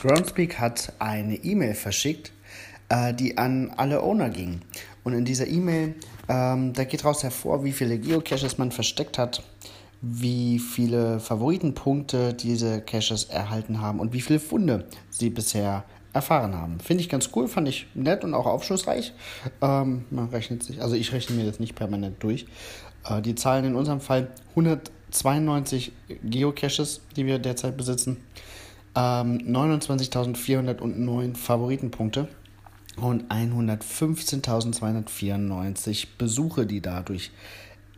Groundspeak hat eine E-Mail verschickt, äh, die an alle Owner ging. Und in dieser E-Mail, ähm, da geht raus hervor, wie viele Geocaches man versteckt hat, wie viele Favoritenpunkte diese Caches erhalten haben und wie viele Funde sie bisher erfahren haben. Finde ich ganz cool, fand ich nett und auch aufschlussreich. Ähm, man rechnet sich, also ich rechne mir das nicht permanent durch. Äh, die Zahlen in unserem Fall 192 Geocaches, die wir derzeit besitzen ähm, 29.409 Favoritenpunkte und 115.294 Besuche, die dadurch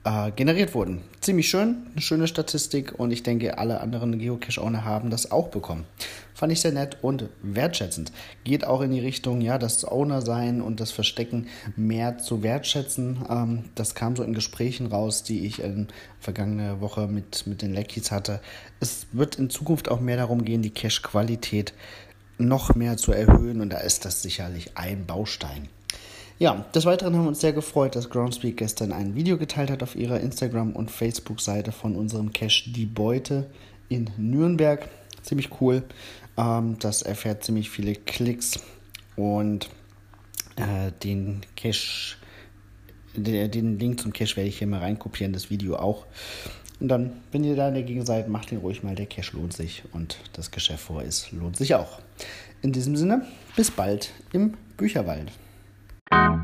äh, generiert wurden. Ziemlich schön, eine schöne Statistik und ich denke, alle anderen Geocache-Owner haben das auch bekommen. Fand ich sehr nett und wertschätzend. Geht auch in die Richtung, ja, das Owner-Sein und das Verstecken mehr zu wertschätzen. Ähm, das kam so in Gesprächen raus, die ich in vergangene Woche mit, mit den Leckies hatte. Es wird in Zukunft auch mehr darum gehen, die Cache-Qualität noch mehr zu erhöhen und da ist das sicherlich ein Baustein. Ja, des Weiteren haben wir uns sehr gefreut, dass Groundspeak gestern ein Video geteilt hat auf ihrer Instagram- und Facebook-Seite von unserem Cache Die Beute in Nürnberg. Ziemlich cool. Ähm, das erfährt ziemlich viele Klicks und äh, den Cache, den Link zum Cache werde ich hier mal reinkopieren, das Video auch. Und dann, wenn ihr da dagegen seid, macht ihn ruhig mal. Der Cash lohnt sich und das Geschäft vor ist, lohnt sich auch. In diesem Sinne, bis bald im Bücherwald. Thank you.